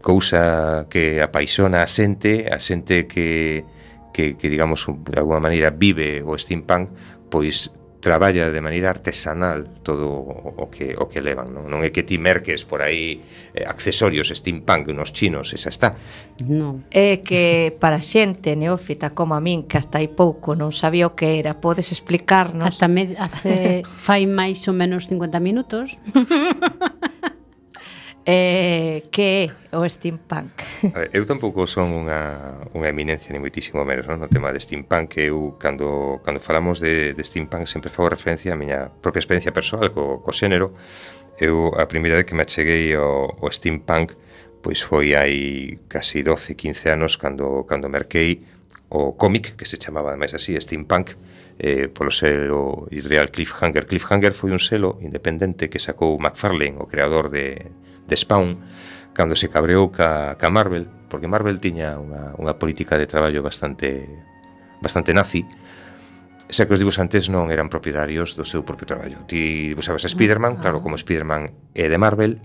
cousa que apaixona a xente, a xente que, que, que digamos, de alguma maneira vive o steampunk, pois traballa de maneira artesanal todo o que o que levan, non, non é que ti merques por aí eh, accesorios steampunk nos chinos, esa está. Non, é que para xente neófita como a min que hasta aí pouco non sabía o que era, podes explicarnos? Hasta me hace fai máis ou menos 50 minutos. eh, que é o steampunk? A ver, eu tampouco son unha, unha eminencia ni moitísimo menos non? no tema de steampunk que eu cando, cando falamos de, de steampunk sempre fago referencia á miña propia experiencia persoal co, co xénero eu a primeira vez que me acheguei ao, ao steampunk pois foi hai casi 12, 15 anos cando, cando merquei o cómic que se chamaba máis así steampunk eh, polo selo Irreal Cliffhanger. Cliffhanger foi un selo independente que sacou McFarlane, o creador de, de Spawn cando se cabreou ca, ca Marvel, porque Marvel tiña unha, unha política de traballo bastante bastante nazi, xa que os dibuixantes non eran propietarios do seu propio traballo. Ti dibuixabas a Spiderman, ah, claro, ah. como Spiderman é de Marvel,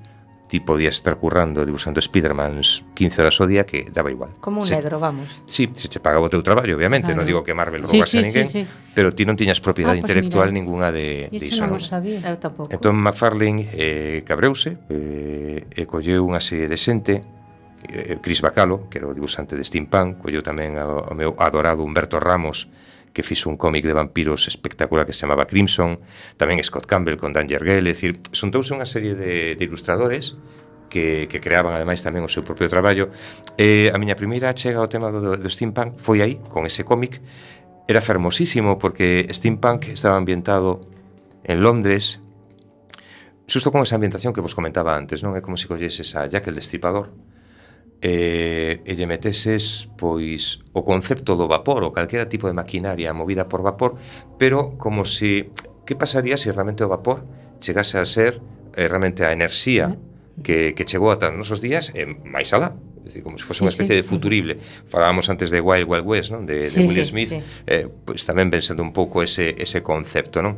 ti podías estar currando dibusando Spidermans 15 horas ao día que daba igual. Como un se, negro, vamos. Sí, se che pagaba o teu traballo, obviamente, claro. non digo que Marvel sí, sí, a ninguén, sí, sí. pero ti non tiñas propiedade ah, pues intelectual mira, ningunha de, de iso. Non, non sabía. Eu tampouco. Entón McFarlane eh, cabreuse eh, e colleu unha serie de xente eh, Cris Bacalo, que era o dibuixante de Steampunk, colleu tamén ao, ao meu adorado Humberto Ramos, que fixo un cómic de vampiros espectacular que se chamaba Crimson, tamén Scott Campbell con Danger Gale, é dicir, xuntouse unha serie de, de ilustradores que, que creaban ademais tamén o seu propio traballo. Eh, a miña primeira chega ao tema do, do steampunk foi aí, con ese cómic. Era fermosísimo porque steampunk estaba ambientado en Londres, xusto con esa ambientación que vos comentaba antes, non? É como se colleses a Jack el Destripador, e, e lle meteses pois o concepto do vapor ou calquera tipo de maquinaria movida por vapor, pero como se que pasaría se realmente o vapor chegase a ser eh, realmente a enerxía que, que chegou ata nosos días e máis alá, É dicir, como se fose sí, unha especie sí. de futurible. Falábamos antes de Wild Wild West, non? De, sí, de Will sí, Smith, sí. eh, pois tamén ven sendo un pouco ese, ese concepto, non?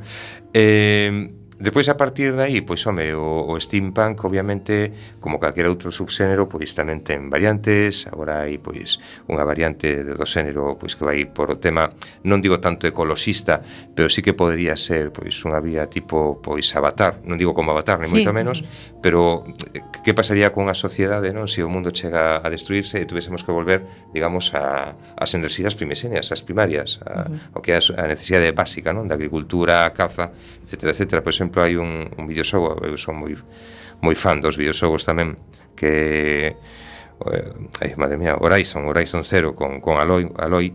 Eh, Despois, a partir de aí, pois, home, o, o steampunk, obviamente, como calquera outro subxénero, pois tamén ten variantes, agora hai, pois, unha variante do xénero, pois, que vai por o tema, non digo tanto ecoloxista, pero sí que podría ser, pois, unha vía tipo, pois, avatar, non digo como avatar, ni sí. moito menos, pero eh, que pasaría con a sociedade, non, se o mundo chega a destruirse e tuvésemos que volver, digamos, a, as enerxías primesenias, as primarias, a, uh -huh. o que é a, a necesidade básica, non, da agricultura, a caza, etcétera, etcétera, pois, exemplo, hai un, un videoxogo, eu son moi moi fan dos videoxogos tamén, que eh, ai, madre mía, Horizon, Horizon Zero con, con Aloy, Aloy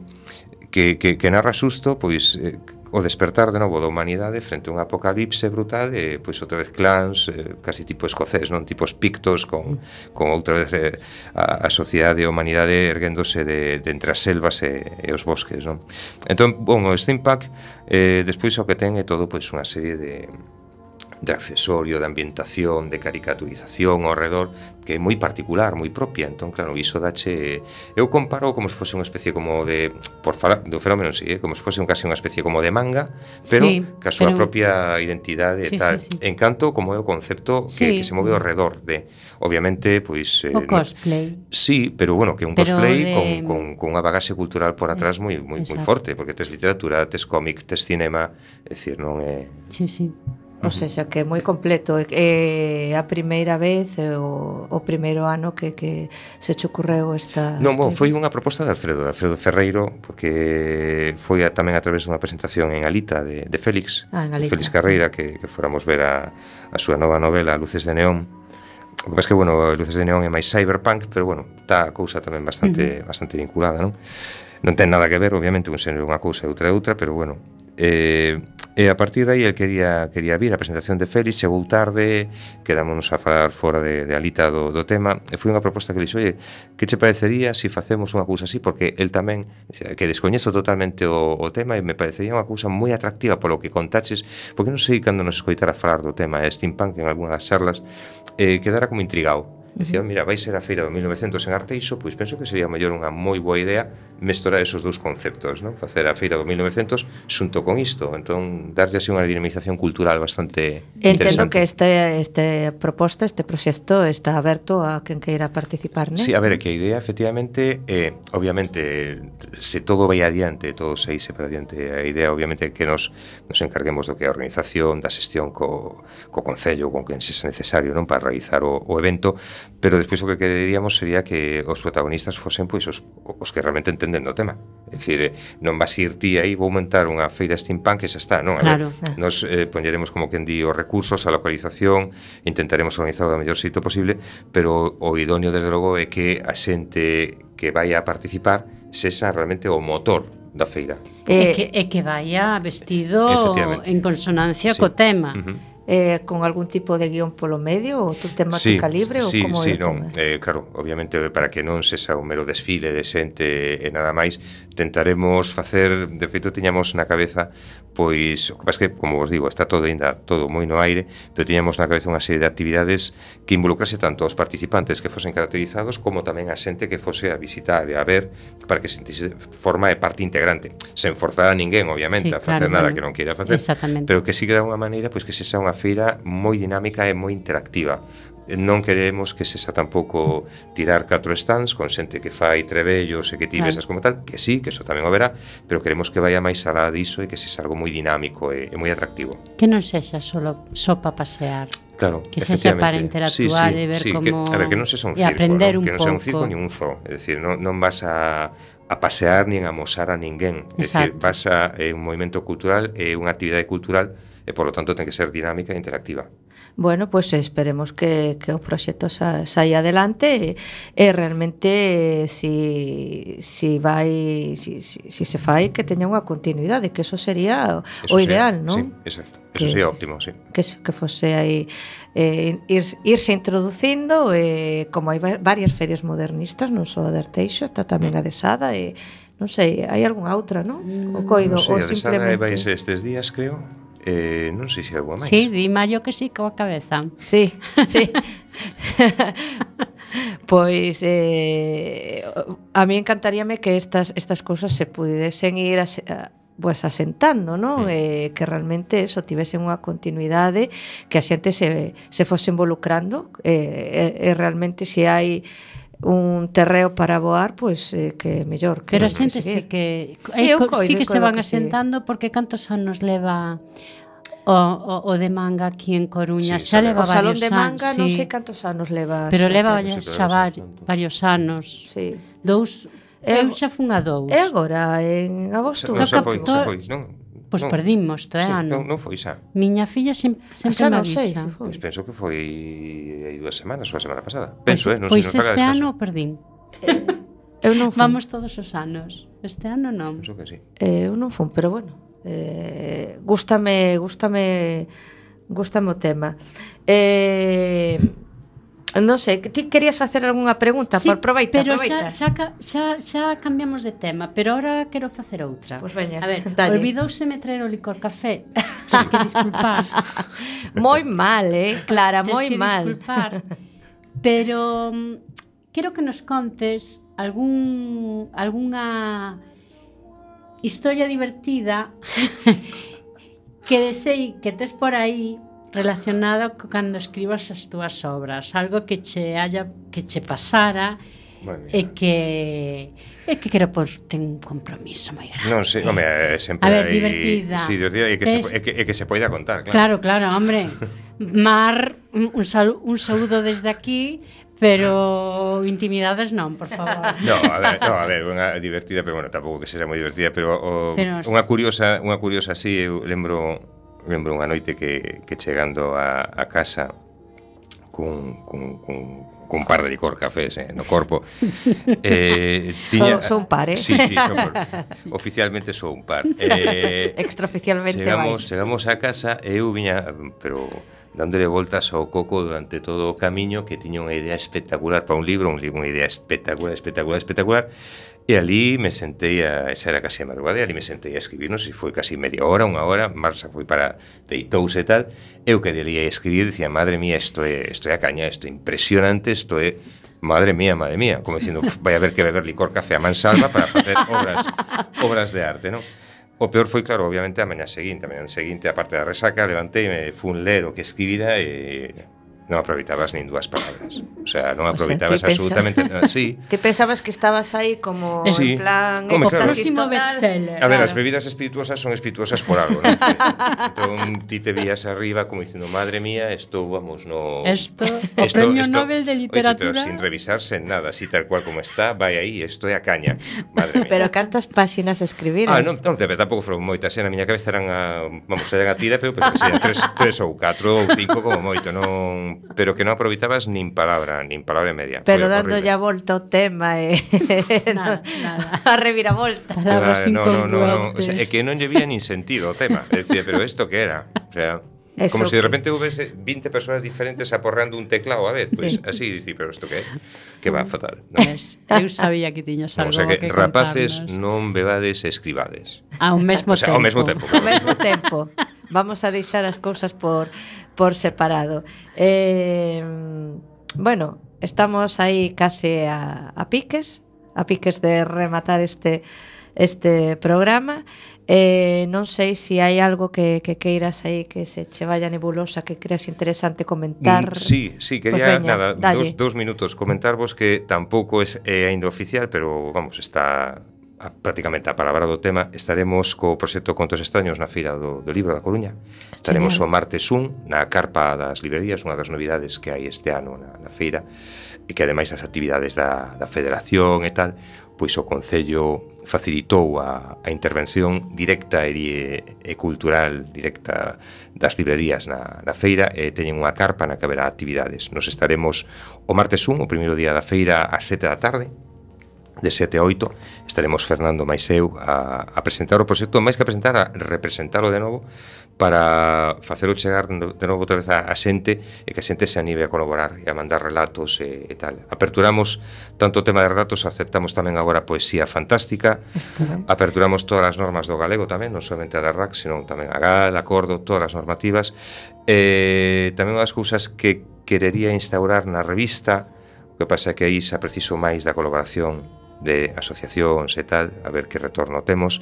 que, que, que narra susto, pois eh, o despertar de novo da humanidade frente a un apocalipse brutal e eh, pois outra vez clans, eh, casi tipo escocés, non tipos pictos con, con outra vez eh, a, a sociedade e a humanidade erguéndose de, de entre as selvas e, e os bosques, non? Entón, bon, o Steampunk eh, despois o que ten é todo pois unha serie de de accesorio, de ambientación, de caricaturización ao redor, que é moi particular, moi propia. Entón, claro, iso dache... Eu comparo como se fose unha especie como de... Por falar do fenómeno, sí, eh? como se fose un, casi unha especie como de manga, pero sí, ca súa pero... propia identidade sí, tal. Sí, sí. En canto, como é o concepto que, sí. que se move ao redor de... Obviamente, pois... Eh, o cosplay. No... Sí, pero bueno, que un pero cosplay de... con, con, con unha bagaxe cultural por atrás moi moi moi forte, porque tes literatura, tes cómic, tes cinema, é dicir, non é Sí, sí. O seja, que é moi completo. É a primeira vez o, o primeiro ano que, que se te ocorreu esta... Non, bon, foi unha proposta de Alfredo, de Alfredo Ferreiro, porque foi a, tamén a través dunha presentación en Alita de, de Félix, ah, en Alita. Félix Carreira, que, que fóramos ver a, a súa nova novela Luces de Neón. O que pasa que, bueno, Luces de Neón é máis cyberpunk, pero, bueno, está a cousa tamén bastante, uh -huh. bastante vinculada, non? Non ten nada que ver, obviamente, un xénero unha cousa e outra e outra, pero, bueno, eh, E a partir dai el quería, quería vir a presentación de Félix, chegou tarde, quedámonos a falar fora de, de alita do, do tema, e foi unha proposta que dixo, oye, que che parecería se si facemos unha cousa así? Porque el tamén, que descoñezo totalmente o, o tema e me parecería unha cousa moi atractiva polo que contaches, porque non sei cando nos escoitara falar do tema, e steampunk en algunhas charlas, eh, quedara como intrigado Decía, mira, vai ser a feira do 1900 en Arteixo, pois penso que sería mellor unha moi boa idea mesturar esos dous conceptos, non? Facer a feira do 1900 xunto con isto, entón darlle así unha dinamización cultural bastante Entendo que este este proposta, este proxecto está aberto a quen queira participar, non? Sí, a ver, que a idea efectivamente eh, obviamente se todo vai adiante, todo se ise para adiante, a idea obviamente que nos nos encarguemos do que a organización, da xestión co co concello, con quen sexa necesario, non, para realizar o, o evento, pero despois o que quereríamos sería que os protagonistas fosen pois os, os que realmente entenden o tema. É dicir, eh, non vas ir ti aí, vou montar unha feira steampunk que xa está, non? A claro. Ver, nos eh, poñeremos como quen di os recursos, a localización, intentaremos organizar o mellor sitio posible, pero o idóneo desde logo é que a xente que vai a participar sexa realmente o motor da feira. E eh, que, e que vaya vestido en consonancia sí. co tema. Uh -huh eh, con algún tipo de guión polo medio ou temática sí, libre sí, ou como sí, non, eh, claro, obviamente para que non sexa un mero desfile de xente e nada máis, tentaremos facer, de feito tiñamos na cabeza pois o que pasa que, como vos digo, está todo ainda todo moi no aire, pero tiñamos na cabeza unha serie de actividades que involucrase tanto aos participantes que fosen caracterizados como tamén a xente que fose a visitar e a ver para que sentise forma de parte integrante, sen forzar a ninguén, obviamente, sí, a facer claro, nada que non queira facer, pero que sí que unha maneira pois que se xa unha feira moi dinámica e moi interactiva, non queremos que se xa tampouco tirar catro stands con xente que fai trebellos e que ti besas como tal, que sí, que eso tamén o verá, pero queremos que vaya máis alá diso e que se xa algo moi dinámico e, e moi atractivo. Que non sexa solo só para pasear. Claro, que sexa para interactuar sí, sí, e ver sí, como que, a ver, que non sexa un circo, aprender un que non sexa un circo ni un zoo, é dicir, non, non vas a a pasear nin a mosar a ninguén, é dicir, vas a é un movimento cultural, é unha actividade cultural e por lo tanto ten que ser dinámica e interactiva bueno, pois pues esperemos que, que o proxecto sa, saia adelante e, e realmente si, si vai si, si, si se fai que teña unha continuidade, que eso sería o, eso o ideal, non? Sí, exacto. Eso sería óptimo, sí. Que, que fose aí eh, ir, irse introducindo eh, como hai varias ferias modernistas, non só a de Arteixo, está tamén a de Sada e non sei, hai algunha outra, non? O mm, coido, non sei, o simplemente... a de Sada vai estes días, creo. Eh, non sei se hai máis. Sí, di Mario que sí coa cabeza. Sí, sí. pois eh, a mí encantaríame que estas estas cousas se pudesen ir a, a pues asentando, non? Mm. Eh, que realmente eso tivese unha continuidade, que a xente se se fose involucrando, eh, e, e realmente se hai un terreo para voar, pois pues, eh, que mellor. Que Pero a xente sí que sí, eh, co, sí que se van que asentando sí. porque cantos anos leva o, o, o de manga aquí en Coruña sí, xa leva o salón de manga sí. non sei cantos anos leva. Pero xa, leva pero xa, xa varios anos. Sí. Dous Eu xa fun a dous. E agora en agosto. Xa, xa foi, xa foi, non? Pois non, perdín mosto, sí, ano. Non, non foi xa. Miña filla sem, ah, sempre me avisa. Pois penso que foi hai dúas semanas ou a semana pasada. Pois penso, pois, eh, non pois sei, non este ano perdín. Eu non fun. Vamos todos os anos. Este ano non. Penso que sí. Eh, eu non fun, pero bueno. Eh, gústame, gústame, gústame o tema. Eh, Non sei, ti querías facer algunha pregunta, sí, por proveita, pero proveita. Xa, xa, xa, xa cambiamos de tema, pero ahora quero facer outra. Pois pues veña, A ver, dalle. olvidouseme traer o licor café, tens que disculpar. moi mal, eh, Clara, moi mal. Tens que disculpar, pero mm, quero que nos contes algún, algunha historia divertida que sei que tes por aí relacionado co cando escribas as túas obras, algo que che haya que che pasara bueno, e que e que quero por ten un compromiso moi grande. Non, sí, home, eh, sempre A ver, hai, divertida. Sí, divertida e que, Tes... se, e que, e que se poida contar, claro. Claro, claro, hombre. Mar, un, salu, un saludo desde aquí, pero intimidades non, por favor. No, a ver, no, a ver, unha divertida, pero bueno, tampouco que sexa moi divertida, pero, o, pero unha curiosa, unha curiosa así, eu lembro lembro unha noite que, que chegando a, a casa cun, cun, cun, cun par de licor cafés eh, no corpo eh, tiña, son, son par, eh? Sí, sí, son par. oficialmente son un par eh, extraoficialmente chegamos, vais. chegamos a casa e eu viña pero dándole voltas ao coco durante todo o camiño que tiña unha idea espectacular para un libro, un libro, unha idea espectacular, espectacular, espectacular E ali me sentei, a, esa era casi a madrugada, e ali me sentei a escribir, non sei, foi casi media hora, unha hora, Marsa foi para deitouse e tal, eu que ali a escribir, dicía, madre mía, isto é, isto é a caña, isto é impresionante, isto é, madre mía, madre mía, como dicindo, vai haber que beber licor café a mansalva para facer obras, obras de arte, non? O peor foi, claro, obviamente, a mañá seguinte, a mañá seguinte, aparte da resaca, levanteime, fun ler o que escribira e non aproveitabas nin dúas palabras. O sea, non aproveitabas o sea, absolutamente nada. Sí. Te pensabas que estabas aí como sí. en plan como, eh, claro. bestseller. A ver, claro. as bebidas espirituosas son espirituosas por algo, non? entón ti te vías arriba como dicindo, madre mía, estou, vamos no Esto, esto o premio esto, Nobel de literatura. Oye, pero sin revisarse en nada, así tal cual como está, vai aí, isto é a caña. Madre mía. pero cantas páxinas escribiras? Ah, eh? non, non, tampouco foron moitas, eh? na miña cabeza eran a, vamos, eran a tira, pero, pero serían tres, tres ou catro ou cinco como moito, non pero que non aproveitabas nin palabra, nin palabra media. Pero dando ya volta o tema e eh, nada, nada. a reviravolta. Claro, no, no, no, no. O sea, é que non lle vía nin sentido o tema. É dicir, pero isto que era? O sea, Eso como se de repente houvese 20 persoas diferentes aporrando un teclado a vez, pues sí. así dicir, pero isto que é? que va fatal, ¿no? Pues, eu sabía que tiñas algo no, o sea que, que rapaces contarnos. non bebades, escribades. Ao mesmo o sea, tempo. Ao mesmo tempo. Ao mesmo tempo. Vamos a deixar as cousas por por separado. Eh, bueno, estamos aí case a, a piques, a piques de rematar este este programa. Eh, non sei se si hai algo que, que queiras aí que se che vaya nebulosa que creas interesante comentar. Mm, sí, sí, quería pues veña, nada, dalle. dos, dos minutos comentarvos que tampouco é eh, ainda oficial, pero vamos, está a, prácticamente a palabra do tema, estaremos co proxecto Contos Extraños na Feira do, do Libro da Coruña. Estaremos Genial. o martes 1 na carpa das librerías, unha das novidades que hai este ano na, na feira, e que ademais das actividades da, da federación e tal, pois o Concello facilitou a, a intervención directa e, e cultural directa das librerías na, na feira e teñen unha carpa na que haberá actividades. Nos estaremos o martes 1, o primeiro día da feira, ás 7 da tarde, de 7 a 8 estaremos Fernando máis eu a, a presentar o proxecto máis que a presentar, a representalo de novo para facelo chegar de novo outra vez a, a xente e que a xente se anime a colaborar e a mandar relatos e, e tal. Aperturamos tanto o tema de relatos, aceptamos tamén agora poesía fantástica, aperturamos todas as normas do galego tamén, non somente a da RAC, senón tamén a GAL, acordo, todas as normativas. Eh, tamén unhas cousas que querería instaurar na revista, o que pasa é que aí xa preciso máis da colaboración de asociacións e tal, a ver que retorno temos.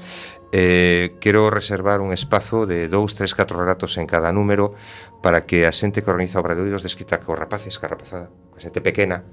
Eh, quero reservar un espazo de dous, tres, catro relatos en cada número para que a xente que organiza obradoiros desquita co rapaces, ca rapazada, a xente pequena,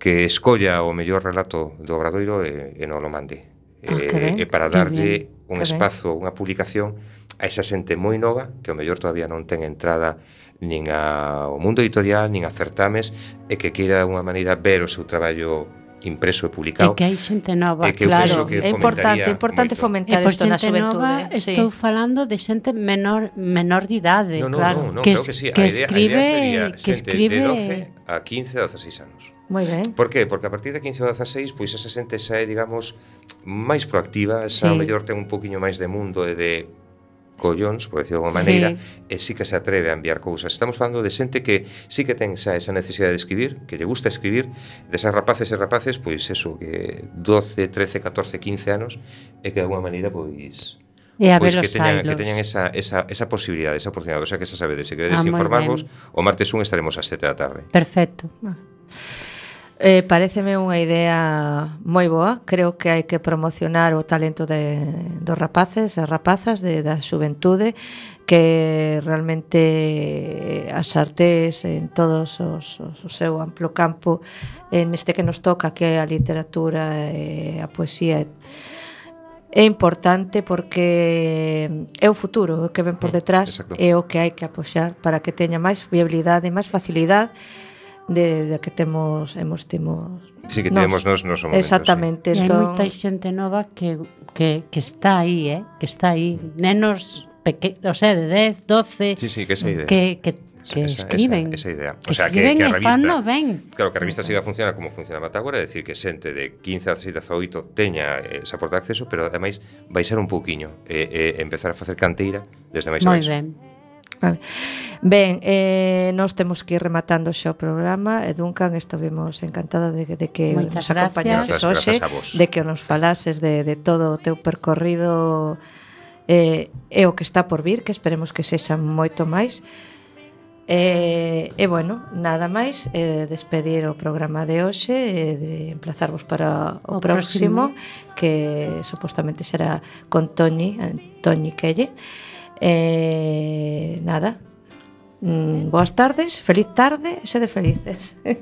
que escolla o mellor relato do obradoiro e, e non o mande. Ah, e, eh, ben, e para darlle un espazo, ben. unha publicación a esa xente moi nova que o mellor todavía non ten entrada nin ao mundo editorial, nin a certames e que queira de unha maneira ver o seu traballo impreso e publicado. E que hai xente nova, e que claro. Que é importante, é importante moito. fomentar isto na xuventude. Nova, sí. Estou falando de xente menor menor de idade, no, no, claro. No, no, que, es, que, sí. que idea, escribe, idea que escribe de 12 a 15 a 16 anos. Moi ben. Por que? Porque a partir de 15 ou 16, pois esa xente xa é, digamos, máis proactiva, xa sí. mellor ten un poquinho máis de mundo e de collóns, por decirlo de alguma maneira, sí. e sí que se atreve a enviar cousas. Estamos falando de xente que sí que ten xa esa necesidade de escribir, que lle gusta escribir, desas rapaces e rapaces, pois eso, que 12, 13, 14, 15 anos, e que de alguma maneira, pois... E a pois que teñan, que teñan esa, esa, esa posibilidade, esa oportunidade, o sea que xa sabedes, se queredes ah, informarvos, o martes 1 estaremos ás 7 da tarde. Perfecto. Ah. Eh, pareceme unha idea moi boa. Creo que hai que promocionar o talento de, dos rapaces e rapazas de, da xuventude que realmente eh, as artes en todos os, os, o seu amplo campo eh, en este que nos toca que é a literatura e a poesía é importante porque eh, é o futuro o que ven por mm, detrás Exacto. é o que hai que apoxar para que teña máis viabilidade e máis facilidade de, de que temos hemos temos Sí, que temos nos, nos no momento, Exactamente. Sí. Entón... Hai moita xente nova que, que, que está aí, eh? que está aí. Nenos peque, o sea, de 10, 12, sí, sí, que, esa idea. que, que que esa, escriben. Esa, esa idea. Que o sea, escriben que, que a revista, fan no ven. Claro, que a revista siga funcionando como funcionaba ata agora, é dicir, que xente de 15 a 18 teña eh, esa porta de acceso, pero ademais vai ser un pouquiño eh, eh, empezar a facer canteira desde máis a máis. Moi ben. Vale. Ben, eh, nós temos que ir rematando xa o programa e Duncan estivemos encantada de, de que Moitas nos acompañases hoxe, de que nos falases de, de todo o teu percorrido eh, e o que está por vir, que esperemos que sexa moito máis. E, eh, e eh, bueno, nada máis eh, despedir o programa de hoxe e eh, de emplazarvos para o, o próximo, próximo que supostamente será con Toñi, eh, Toñi Quelle Eh, nada. Mm, buenas tardes, feliz tarde, sé de felices.